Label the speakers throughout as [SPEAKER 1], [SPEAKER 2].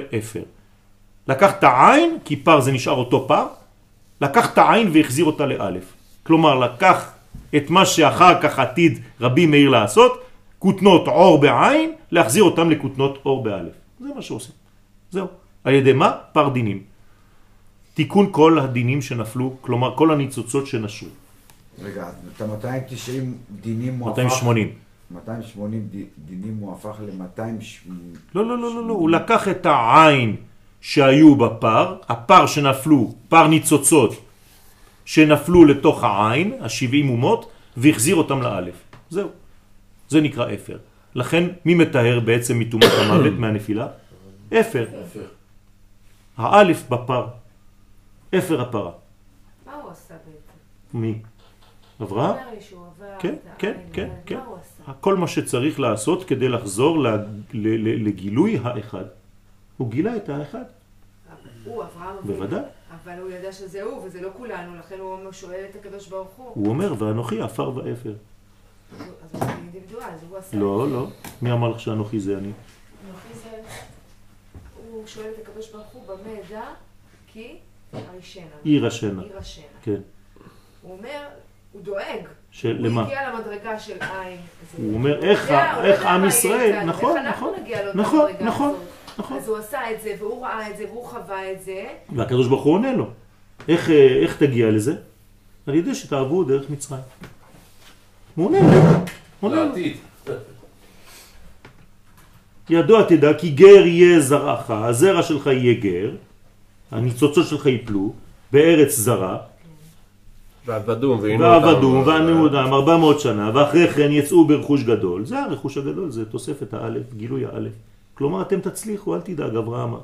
[SPEAKER 1] אפר. לקח את העין, כי פר זה נשאר אותו פר, לקח את העין והחזיר אותה לאלף. כלומר, לקח את מה שאחר כך עתיד רבי מאיר לעשות, כותנות אור בעין, להחזיר אותם לכותנות אור באלף. זה מה שעושים. זהו. על ידי מה? פר דינים. תיקון כל הדינים שנפלו, כלומר כל הניצוצות שנשרו.
[SPEAKER 2] רגע, את ה-290 דינים הוא הפך...
[SPEAKER 1] 280.
[SPEAKER 2] 280 דינים הוא הפך ל-280...
[SPEAKER 1] לא, לא, לא, לא, לא, הוא לקח את העין שהיו בפר, הפר שנפלו, פר ניצוצות שנפלו לתוך העין, ה-70 אומות, והחזיר אותם לאלף. זהו. זה נקרא אפר. לכן, מי מתאר בעצם מתאומת המוות מהנפילה? אפר. האלף בפר. אפר הפרה.
[SPEAKER 3] מה הוא עשה בעצם?
[SPEAKER 1] מי? אברהם? כן, כן, כן, כן. כל מה שצריך לעשות כדי לחזור לגילוי האחד. הוא גילה את האחד,
[SPEAKER 3] הוא, אברהם אבינו.
[SPEAKER 1] בוודאי.
[SPEAKER 3] אבל הוא ידע שזה הוא וזה לא כולנו, לכן הוא שואל את הקדוש ברוך הוא.
[SPEAKER 1] הוא אומר, ואנוכי עפר ואפר.
[SPEAKER 3] אז הוא- אז הוא אינדיבידואל, אז הוא עשה...
[SPEAKER 1] לא, לא. מי אמר לך שאנוכי זה אני?
[SPEAKER 3] אנוכי זה- הוא שואל את הקדוש ברוך הוא במה אדע כי הרישנה.
[SPEAKER 1] עיר השנה.
[SPEAKER 3] עיר השנה.
[SPEAKER 1] כן.
[SPEAKER 3] הוא אומר, הוא דואג.
[SPEAKER 1] שלמה?
[SPEAKER 3] הוא הגיע למדרגה של עין.
[SPEAKER 1] הוא אומר, איך
[SPEAKER 3] יודע
[SPEAKER 1] עם ישראל, נכון, נכון, נכון, נכון. נכון.
[SPEAKER 3] אז הוא עשה את זה, והוא ראה את זה, והוא חווה את זה.
[SPEAKER 1] והקדוש ברוך הוא עונה לו. איך, אה, איך תגיע לזה? על ידי שתעברו דרך מצרים. הוא עונה לו. עונה לו. ידוע תדע כי גר יהיה זרעך, הזרע שלך יהיה גר, הניצוצות שלך ייפלו בארץ זרה,
[SPEAKER 4] ועבדום ועינו אותם.
[SPEAKER 1] וענו אותם 400 שנה, ואחרי כן יצאו ברכוש גדול. זה הרכוש הגדול, זה תוספת האלף, גילוי האלף. כלומר, אתם תצליחו, אל תדאג, אברהם.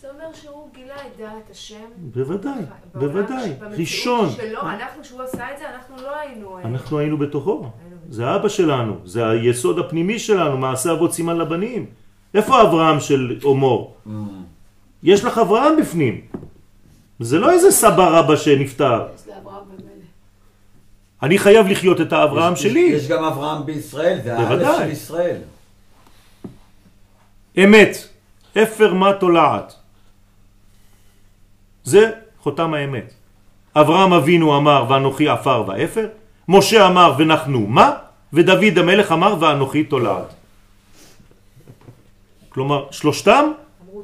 [SPEAKER 3] זה אומר שהוא גילה את דעת השם.
[SPEAKER 1] בוודאי, בוודאי. ראשון.
[SPEAKER 3] שלו, אנחנו, כשהוא עשה את זה, אנחנו לא היינו... אה,
[SPEAKER 1] אנחנו היינו בתוכו. זה אבא שלנו, זה היסוד הפנימי שלנו, מעשה אבות סימן לבנים. איפה אברהם של אומור? יש לך אברהם בפנים. זה לא איזה סבא רבא שנפטר.
[SPEAKER 5] יש.
[SPEAKER 1] אני חייב לחיות את האברהם
[SPEAKER 2] יש-
[SPEAKER 1] שלי.
[SPEAKER 2] יש גם אברהם בישראל, זה האלף. של ישראל.
[SPEAKER 1] אמת, אפר מה תולעת. זה חותם האמת. אברהם אבינו אמר ואנוכי עפר ואפר, משה אמר ונחנו מה, ודוד המלך אמר ואנוכי תולעת. כלומר, שלושתם
[SPEAKER 3] אמרו.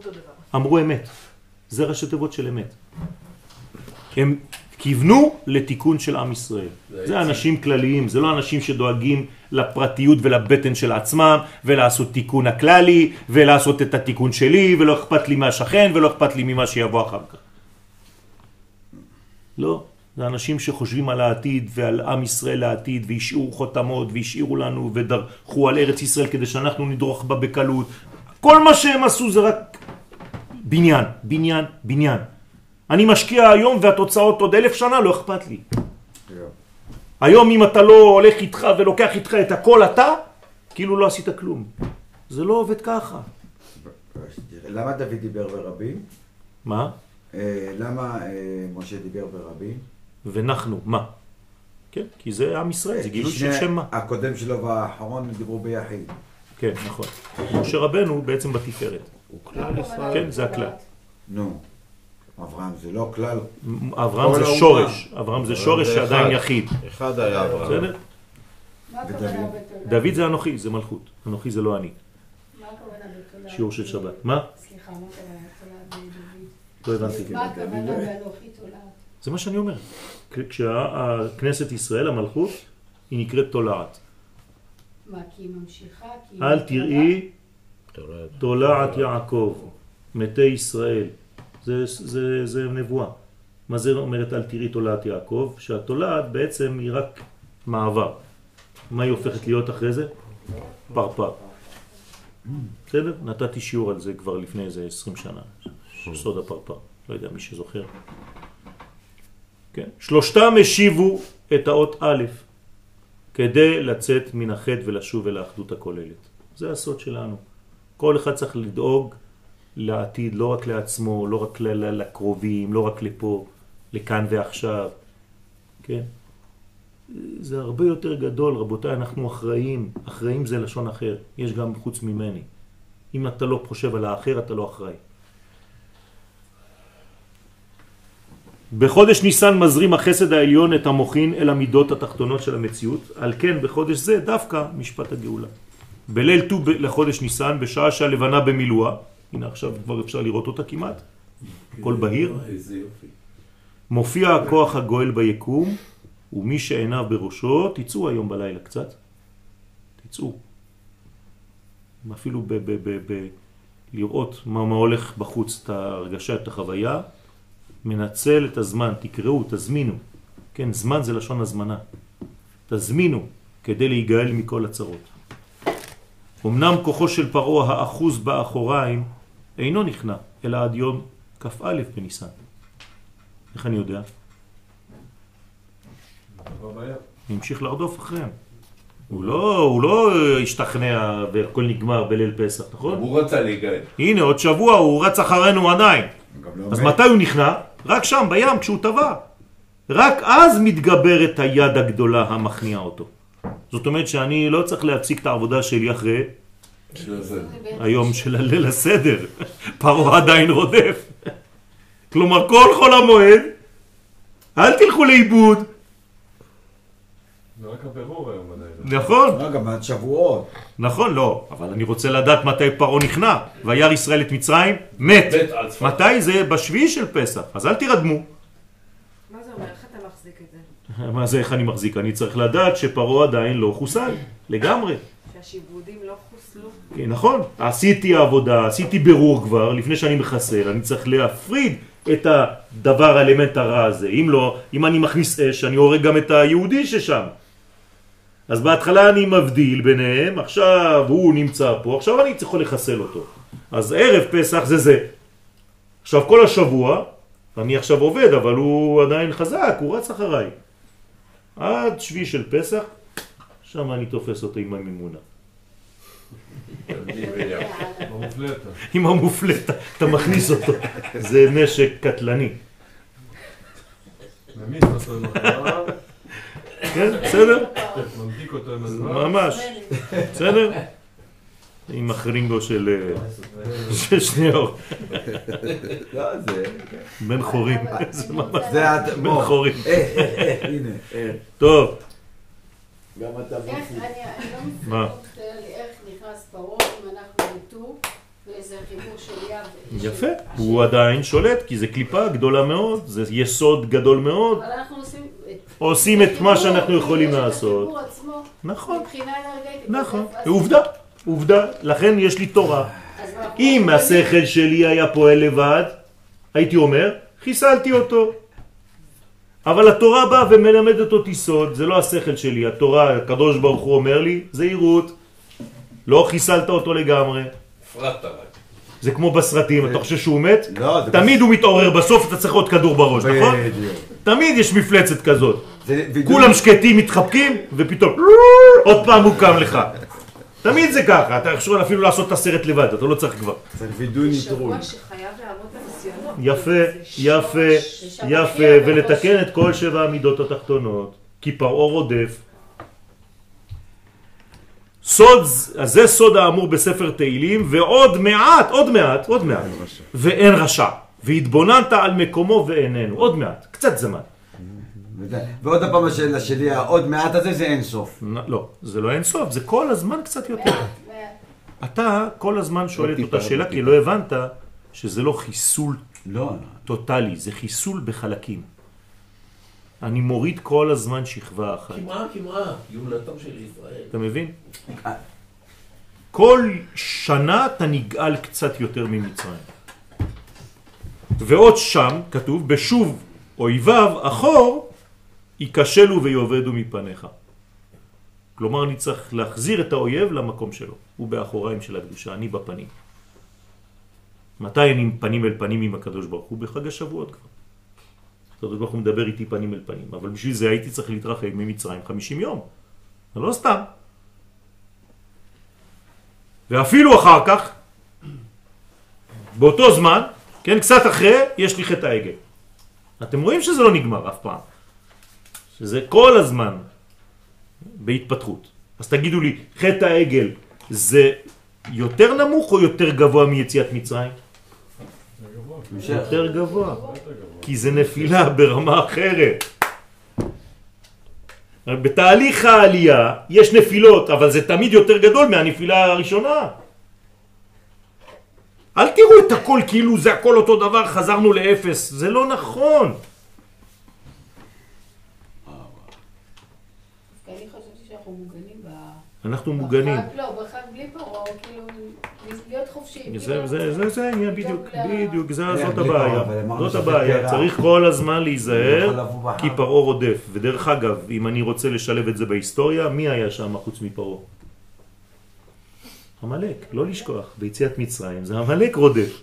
[SPEAKER 1] אמרו אמת. זה ראשי תיבות של אמת. הם כיוונו לתיקון של עם ישראל.
[SPEAKER 4] זה.
[SPEAKER 1] אנשים כלליים, זה לא אנשים שדואגים לפרטיות ולבטן של עצמם, ולעשות תיקון הכללי, ולעשות את התיקון שלי, ולא אכפת לי מהשכן, ולא אכפת לי ממה שיבוא אחר כך. לא, זה אנשים שחושבים על העתיד ועל עם ישראל לעתיד, והשאירו חותמות, והשאירו לנו, ודרכו על ארץ ישראל כדי שאנחנו נדרוך בה בקלות. כל מה שהם עשו זה רק בניין, בניין, בניין. אני משקיע היום והתוצאות עוד אלף שנה, לא אכפת לי. היום אם אתה לא הולך איתך ולוקח איתך את הכל אתה, כאילו לא עשית כלום. זה לא עובד ככה.
[SPEAKER 2] למה דוד דיבר ברבים?
[SPEAKER 1] מה?
[SPEAKER 2] אה, למה אה, משה דיבר ברבים?
[SPEAKER 1] ונחנו, מה? כן, כי זה עם ישראל, זה גילוי של שם מה.
[SPEAKER 2] הקודם שלו והאחרון דיברו ביחיד.
[SPEAKER 1] כן, נכון. משה רבנו בעצם בתפארת.
[SPEAKER 4] הוא כלל ישראל.
[SPEAKER 1] כן, זה הכלל.
[SPEAKER 2] נו, אברהם זה לא כלל.
[SPEAKER 1] אברהם זה. שורש, אברהם זה שורש שעדיין. יחיד.
[SPEAKER 4] אחד היה אברהם.
[SPEAKER 1] דוד זה אנוכי, זה מלכות. אנוכי זה לא אני.
[SPEAKER 5] מה הכוונה בתולה?
[SPEAKER 1] שיעור של שבת. מה?
[SPEAKER 5] סליחה, מה הכוונה?
[SPEAKER 1] לא הבנתי.
[SPEAKER 5] מה הכוונה באנוכי תולעת?
[SPEAKER 1] זה מה שאני אומר. כשהכנסת ישראל, המלכות, היא נקראת תולעת.
[SPEAKER 5] מה, כי היא ממשיכה?
[SPEAKER 1] אל? תראי.
[SPEAKER 4] תולעת
[SPEAKER 1] יעקב, מתי ישראל. זה, זה, זה נבואה. מה זה אומרת אל תראי תולעת יעקב? שהתולעת בעצם היא רק מעבר. מה היא הופכת להיות אחרי זה? פרפר. בסדר? נתתי שיעור על זה כבר לפני איזה 20 שנה. סוד הפרפר. לא יודע מי שזוכר. כן. שלושתם השיבו את האות א' כדי לצאת מן החטא ולשוב אל האחדות הכוללת. זה הסוד שלנו. כל אחד צריך לדאוג לעתיד, לא רק לעצמו, לא רק לקרובים, לא רק לפה, לכאן ועכשיו. כן? זה הרבה יותר גדול, רבותיי, אנחנו אחראים. אחראים זה לשון אחר, יש גם חוץ ממני. אם אתה לא חושב על האחר, אתה לא אחראי. בחודש ניסן מזרים החסד העליון את המוכין אל המידות התחתונות של המציאות, על כן בחודש זה דווקא משפט הגאולה. בליל ט"ו לחודש ניסן, בשעה שהלבנה במילואה, הנה עכשיו כבר אפשר לראות אותה כמעט, הכל בהיר. מופיע הכוח הגואל ביקום, ומי שעיניו בראשו, תצאו היום בלילה קצת, תצאו. אפילו ב- ב- ב- ב- לראות מה, מה הולך בחוץ, את ההרגשה, את החוויה, מנצל את הזמן, תקראו, תזמינו. כן, זמן זה לשון הזמנה. תזמינו כדי להיגאל מכל הצרות. אמנם כוחו של פרעה האחוז באחוריים אינו נכנע, אלא עד יום כ"א בניסן. איך אני יודע? המשיך לרדוף אחריהם. הוא לא, הוא לא השתכנע והכל נגמר בליל פסח, נכון?
[SPEAKER 6] הוא רצה להיגאל.
[SPEAKER 1] הנה, עוד שבוע הוא רץ אחרינו עדיין.
[SPEAKER 2] לא
[SPEAKER 1] אז
[SPEAKER 2] מת.
[SPEAKER 1] מתי הוא נכנע? רק שם, בים, כשהוא טבע. רק אז מתגברת היד הגדולה המכניעה אותו. זאת אומרת שאני לא צריך להפסיק את העבודה שלי אחרי
[SPEAKER 6] של.
[SPEAKER 1] היום של הליל הסדר. פרעה עדיין רודף. כלומר, כל חול המועד, אל תלכו לאיבוד,
[SPEAKER 6] זה רק הבירור היום עדיין.
[SPEAKER 1] נכון?
[SPEAKER 2] לא, גם עד שבועות.
[SPEAKER 1] נכון, לא, אבל אני רוצה לדעת מתי פרעה נכנע. וירא ישראל את מצרים, מת. מתי זה? בשביעי של פסח, אז אל תירדמו.
[SPEAKER 3] מה זה אומר? איך אתה מחזיק את זה?
[SPEAKER 1] מה זה איך אני מחזיק? אני צריך לדעת שפרעה עדיין לא חוסל, לגמרי.
[SPEAKER 3] שהשיבודים לא חוסלו?
[SPEAKER 1] כן, נכון, עשיתי עבודה, עשיתי בירור כבר, לפני שאני מחסל, אני צריך להפריד את הדבר, האלמנט הרע הזה. אם לא, אם אני מכניס אש, אני הורג גם את היהודי ששם. אז בהתחלה אני מבדיל ביניהם, עכשיו הוא נמצא פה, עכשיו אני צריך לחסל אותו. אז ערב פסח זה זה. עכשיו כל השבוע, אני עכשיו עובד, אבל הוא עדיין חזק, הוא רץ אחריי. עד שביעי של פסח, שם אני תופס אותו עם המימונה. עם המופלטה, אתה מכניס אותו. זה נשק קטלני.
[SPEAKER 6] ממיס אותו עם החברה,
[SPEAKER 1] כן, בסדר?
[SPEAKER 6] ממתיק אותו עם הזמן.
[SPEAKER 1] ממש. בסדר? עם החרינגו של אה, של שניאור.
[SPEAKER 2] לא, זה...
[SPEAKER 1] בן חורים. זה ממש
[SPEAKER 2] זה עד...
[SPEAKER 1] בן. חורים.
[SPEAKER 2] אה, אה, הנה.
[SPEAKER 1] טוב,
[SPEAKER 2] גם אתה
[SPEAKER 5] אני לא
[SPEAKER 1] מה?
[SPEAKER 5] לי איך נכנס פרעה אם אנחנו בטור ואיזה חיבור של יד.
[SPEAKER 1] יפה. הוא עדיין שולט, כי זה קליפה גדולה מאוד, זה יסוד גדול מאוד.
[SPEAKER 5] אבל אנחנו עושים... את-
[SPEAKER 1] עושים את מה שאנחנו יכולים לעשות. נכון. נכון. עובדה, עובדה. לכן יש לי תורה. אם השכל שלי היה פועל לבד, הייתי אומר, חיסלתי אותו. אבל התורה באה ומלמדת אותי סוד, זה לא השכל שלי, התורה, הקדוש ברוך הוא אומר לי, זהירות, לא חיסלת אותו לגמרי.
[SPEAKER 6] הפרעת רק.
[SPEAKER 1] זה כמו בסרטים, אתה חושב שהוא מת?
[SPEAKER 2] לא, זה...
[SPEAKER 1] תמיד הוא מתעורר בסוף, אתה צריך עוד כדור בראש, נכון? תמיד יש מפלצת כזאת.
[SPEAKER 2] וידוי-
[SPEAKER 1] כולם שקטים, מתחבקים, ופתאום עוד פעם הוא קם לך. תמיד זה ככה, אתה יכול אפילו לעשות את הסרט לבד, אתה לא צריך כבר.
[SPEAKER 2] וידוי
[SPEAKER 3] זה לעמוד בניסיונות.
[SPEAKER 1] יפה, יפה, יפה, ולתקן את כל שבע המידות התחתונות, כי פרעה רודף. סוד, אז זה סוד האמור בספר תהילים, ועוד מעט, עוד מעט, עוד מעט, ואין רשע, והתבוננת על מקומו ואיננו, עוד מעט, קצת זמן.
[SPEAKER 2] ועוד הפעם השאלה שלי, העוד מעט הזה זה אין סוף.
[SPEAKER 1] לא, זה לא אין סוף, זה כל הזמן קצת יותר. אתה כל הזמן שואל את
[SPEAKER 4] טיפה,
[SPEAKER 1] אותה שאלה,
[SPEAKER 4] טיפה.
[SPEAKER 1] כי לא הבנת שזה לא חיסול
[SPEAKER 2] לא,
[SPEAKER 1] טוטלי, זה חיסול בחלקים. אני מוריד כל הזמן שכבה אחת.
[SPEAKER 6] כמעה כמעה, גאולתם של ישראל.
[SPEAKER 1] אתה מבין? כל שנה אתה נגאל קצת יותר ממצרים. ועוד שם כתוב, בשוב אויביו אחור, ייכשלו ויאבדו מפניך. כלומר, אני צריך להחזיר את האויב למקום שלו. הוא באחוריים של הקדושה, אני בפנים. מתי אני פנים אל פנים עם הקדוש ברוך הוא? בחג השבועות כבר. הקדוש ברוך הוא מדבר איתי פנים אל פנים, אבל בשביל זה הייתי צריך להתרחק ממצרים 50 יום. זה לא סתם. ואפילו אחר כך, באותו זמן, כן, קצת אחרי, יש לי חטא העגל. אתם רואים שזה לא נגמר אף פעם. שזה כל הזמן בהתפתחות. אז תגידו לי, חטא העגל זה יותר נמוך או יותר גבוה מיציאת מצרים?
[SPEAKER 2] המשך.
[SPEAKER 1] יותר גבוה. כי זה נפילה ברמה אחרת. בתהליך העלייה יש נפילות, אבל זה תמיד יותר גדול מהנפילה הראשונה. אל תראו את הכל כאילו זה הכל אותו דבר, חזרנו לאפס. זה לא נכון.
[SPEAKER 5] כי אני חשבתי שאנחנו מוגנים ב...
[SPEAKER 1] אנחנו מוגנים.
[SPEAKER 5] בחג, לא, בחג בלי פרעה, כאילו, להיות חופשיים.
[SPEAKER 1] זה,
[SPEAKER 5] כאילו,
[SPEAKER 1] זה, זה, זה העניין בדיוק, בדיוק, זה,
[SPEAKER 2] כן,
[SPEAKER 1] זאת הבעיה, זאת הבעיה. צריך כל הזמן להיזהר. כי פרעה רודף, ודרך אגב, אם אני רוצה לשלב את זה בהיסטוריה, מי היה שם חוץ מפרעה? המלאק, לא לשכוח, ביציאת מצרים זה המלאק רודף.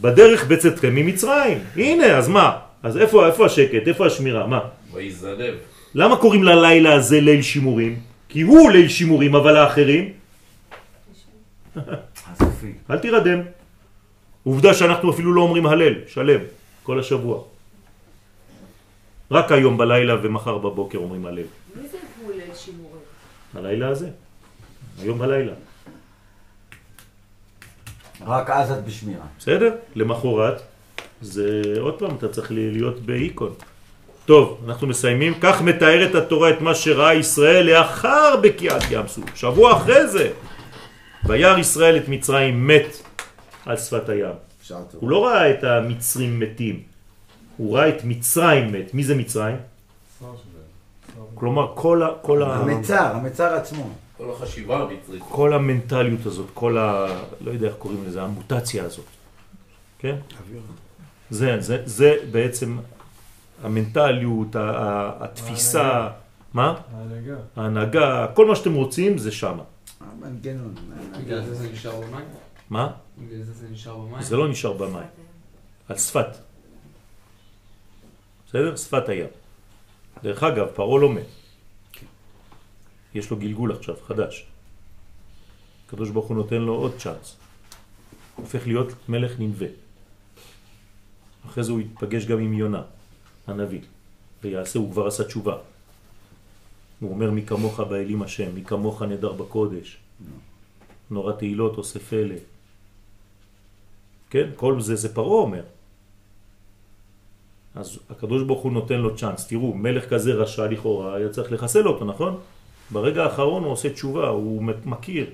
[SPEAKER 1] בדרך בצאתכם ממצרים, הנה, אז מה? אז איפה, איפה השקט, איפה השמירה, מה?
[SPEAKER 6] ויזנב.
[SPEAKER 1] למה קוראים ללילה הזה ליל שימורים? כי הוא ליל שימורים, אבל האחרים. אל תירדם. עובדה שאנחנו אפילו לא אומרים הלל, שלם, כל השבוע. רק היום בלילה ומחר בבוקר אומרים הלל.
[SPEAKER 3] מי זה גבול ליל שימורים?
[SPEAKER 1] הלילה הזה. היום בלילה.
[SPEAKER 2] רק אז את בשמירה.
[SPEAKER 1] בסדר? למחרת זה עוד פעם אתה צריך להיות באיקון. טוב, אנחנו מסיימים. כך מתארת התורה את מה שראה ישראל לאחר בקיעת ים סוף. שבוע אחרי זה. וירא ישראל את מצרים מת על שפת הים. הוא לא ראה את המצרים מתים, הוא ראה את מצרים מת. מי זה מצרים? כלומר, כל, ה, כל, ה,
[SPEAKER 2] המצר, המצר עצמו.
[SPEAKER 6] כל החשיבה המצרית.
[SPEAKER 1] כל המנטליות הזאת, כל ה... לא יודע איך קוראים לזה, המוטציה הזאת. כן? זה, זה, זה בעצם המנטליות, התפיסה, מה?
[SPEAKER 7] ההנהגה.
[SPEAKER 1] ההנהגה, כל מה שאתם רוצים זה שמה.
[SPEAKER 2] המנגנון.
[SPEAKER 8] בגלל זה זה נשאר במים?
[SPEAKER 1] מה?
[SPEAKER 8] בגלל זה זה נשאר במים?
[SPEAKER 1] זה לא נשאר במים, על שפת. בסדר? שפת הים. דרך אגב, פרעה לא מת. יש לו גלגול עכשיו, חדש. הקדוש ברוך הוא נותן לו עוד צ'אנס. הופך להיות מלך ננבה. אחרי זה הוא יתפגש גם עם יונה, הנביא, ויעשה, הוא כבר עשה תשובה. הוא אומר מי כמוך באלים השם, מי כמוך נדר בקודש. נורא תהילות עושה פלא. כן? כל זה זה פרעה אומר. אז הקדוש ברוך הוא נותן לו צ'אנס. תראו, מלך כזה רשע לכאורה, היה צריך לחסל אותו, נכון? ברגע האחרון הוא עושה תשובה, הוא מכיר.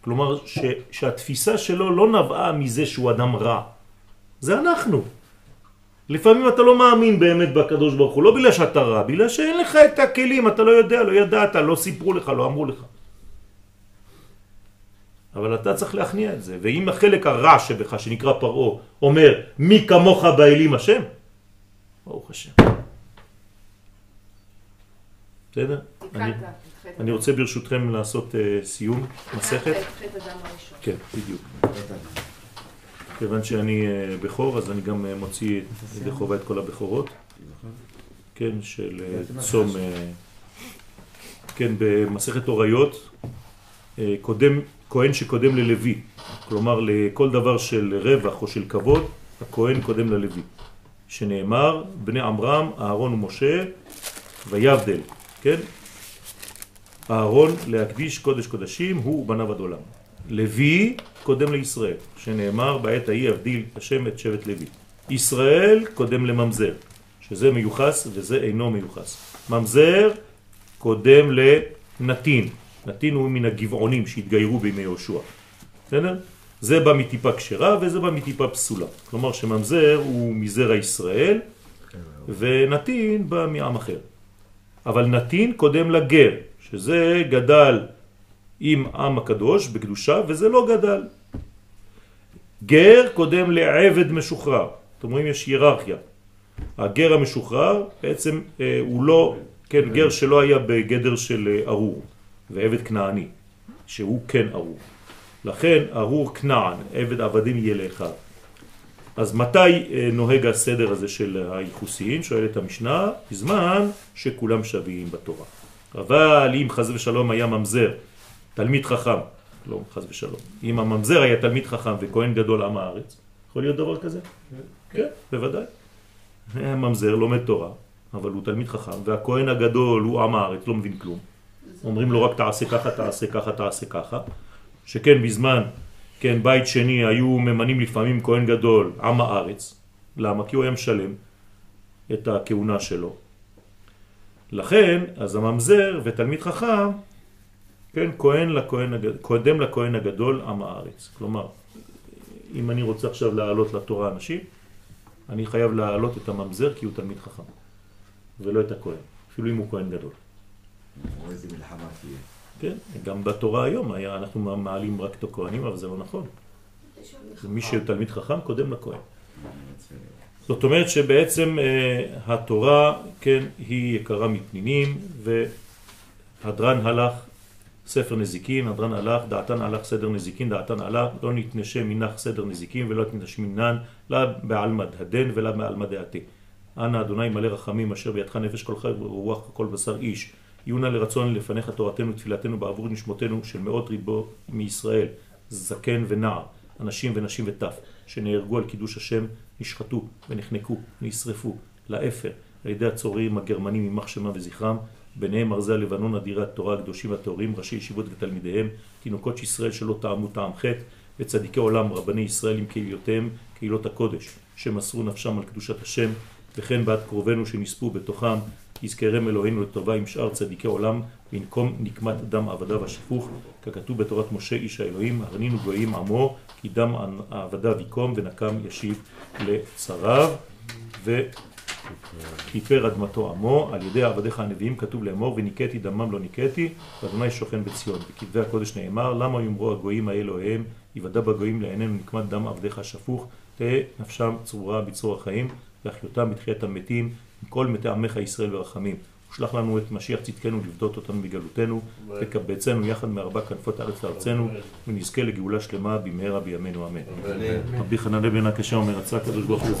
[SPEAKER 1] כלומר, ש, שהתפיסה שלו לא נבעה מזה שהוא אדם רע. זה אנחנו. לפעמים אתה לא מאמין באמת בקדוש ברוך הוא, לא בגלל שאתה רע, בגלל שאין לך את הכלים, אתה לא יודע, לא ידעת, לא סיפרו לך, לא אמרו לך. אבל אתה צריך להכניע את זה. ואם החלק הרע שבך, שנקרא פרעה, אומר, מי כמוך באלים השם? ברוך השם. בסדר? אני, אני רוצה ברשותכם לעשות uh, סיום מסכת. כן, בדיוק. כיוון שאני אה, בכור, אז אני גם אה, מוציא ידי חובה את כל הבכורות. כן, של אה, צום, כן, במסכת הוריות, אה, קודם, כהן שקודם ללוי, כלומר לכל דבר של רווח או של כבוד, הכהן קודם ללוי, שנאמר, בני עמרם, אהרון ומשה, ויבדל, כן? אהרון להקדיש קודש קודשים, הוא ובניו עד עולם. לוי קודם לישראל, שנאמר בעת ההיא יבדיל השם את שבט לוי. ישראל קודם לממזר, שזה מיוחס וזה אינו מיוחס. ממזר קודם לנתין. נתין הוא מן הגבעונים שהתגיירו בימי יהושע. בסדר? זה בא מטיפה כשרה וזה בא מטיפה פסולה. כלומר שממזר הוא מזרע ישראל ונתין בא מעם אחר. אבל נתין קודם לגר, שזה גדל עם עם הקדוש בקדושה וזה לא גדל. גר קודם לעבד משוחרר. אתם רואים יש היררכיה. הגר המשוחרר בעצם אה, הוא לא, כן, גר שלא היה בגדר של אה, ארור ועבד כנעני, שהוא כן ארור. לכן ארור כנען, עבד עבדים יהיה לאחיו. אז מתי אה, נוהג הסדר הזה של הייחוסיים? שואלת המשנה, בזמן שכולם שווים בתורה. אבל אם חז ושלום היה ממזר, תלמיד חכם, לא חז ושלום, אם הממזר היה תלמיד חכם וכהן גדול עם הארץ, יכול להיות דבר כזה? כן, בוודאי. ממזר לומד תורה, אבל הוא תלמיד חכם, והכהן הגדול הוא עם הארץ, לא מבין כלום. אומרים לו רק תעשה ככה, תעשה ככה, תעשה ככה. שכן בזמן, כן, בית שני היו ממנים לפעמים כהן גדול, עם הארץ. למה? כי הוא היה משלם את הכהונה שלו. לכן, אז הממזר ותלמיד חכם, כן, כהן לכהן, קודם לכהן הגדול עם הארץ. כלומר, אם אני רוצה עכשיו להעלות לתורה אנשים, אני חייב להעלות את הממזר כי הוא תלמיד חכם, ולא את הכהן, אפילו אם הוא כהן גדול.
[SPEAKER 2] איזה מלחמה תהיה.
[SPEAKER 1] כן, גם בתורה היום היה, אנחנו מעלים רק את הכהנים, אבל זה לא נכון. מי שתלמיד חכם קודם לכהן. זאת אומרת שבעצם אה, התורה, כן, היא יקרה מפנינים, והדרן הלך ספר נזיקין, הדרן הלך, דעתן הלך סדר נזיקין, דעתן הלך, לא נתנשם מנח סדר נזיקין ולא נתנשם מנן, לא בעלמא דהדן ולא בעלמא דעתי. אנא אדוני מלא רחמים אשר בידך נפש כל חי ורוח כל בשר איש. יהיו נא לרצון לפניך תורתנו ותפילתנו בעבור נשמותינו של מאות ריבו מישראל, זקן ונער, אנשים ונשים וטף, שנהרגו על קידוש השם, נשחטו ונחנקו, נשרפו, לאפר, על ידי הצוררים הגרמנים יימח שמם וזכרם, ביניהם ארזי הלבנון אדירי התורה הקדושים והטהורים, ראשי ישיבות ותלמידיהם, תינוקות ישראל שלא טעמו טעם חטא, וצדיקי עולם רבני ישראל עם קהילותיהם, קהילות הקודש, שמסרו נפשם על קדושת השם, וכן בעד קרובינו שנספו בתוכם, יזכרם אלוהינו לטובה עם שאר צדיקי עולם, וינקום נקמת דם עבדיו השפוך, ככתוב בתורת משה איש האלוהים, הרנינו גויים עמו, כי דם עבדיו יקום ונקם ישיב לצריו, וכיפר אדמתו עמו, על ידי עבדיך הנביאים כתוב לאמור, וניקאתי דמם לא ניקאתי, ואדוני שוכן בציון. בכתבי הקודש נאמר, למה יאמרו הגויים האלוהיהם, יוודע בגויים לעינינו נקמת דם עבדיך השפוך, תהא נפשם צרורה בצרור החיים, והחיותם בתחיית המתים, עם כל מתי עמך ישראל ורחמים. ושלח לנו את משיח צדקנו לפדות אותנו מגלותנו, וקבצנו יחד מארבע כנפות הארץ לארצנו, ונזכה לגאולה שלמה במהרה בימינו אמן. רבי חננה בן הקשה אומר, רצה הקדוש ברוך הוא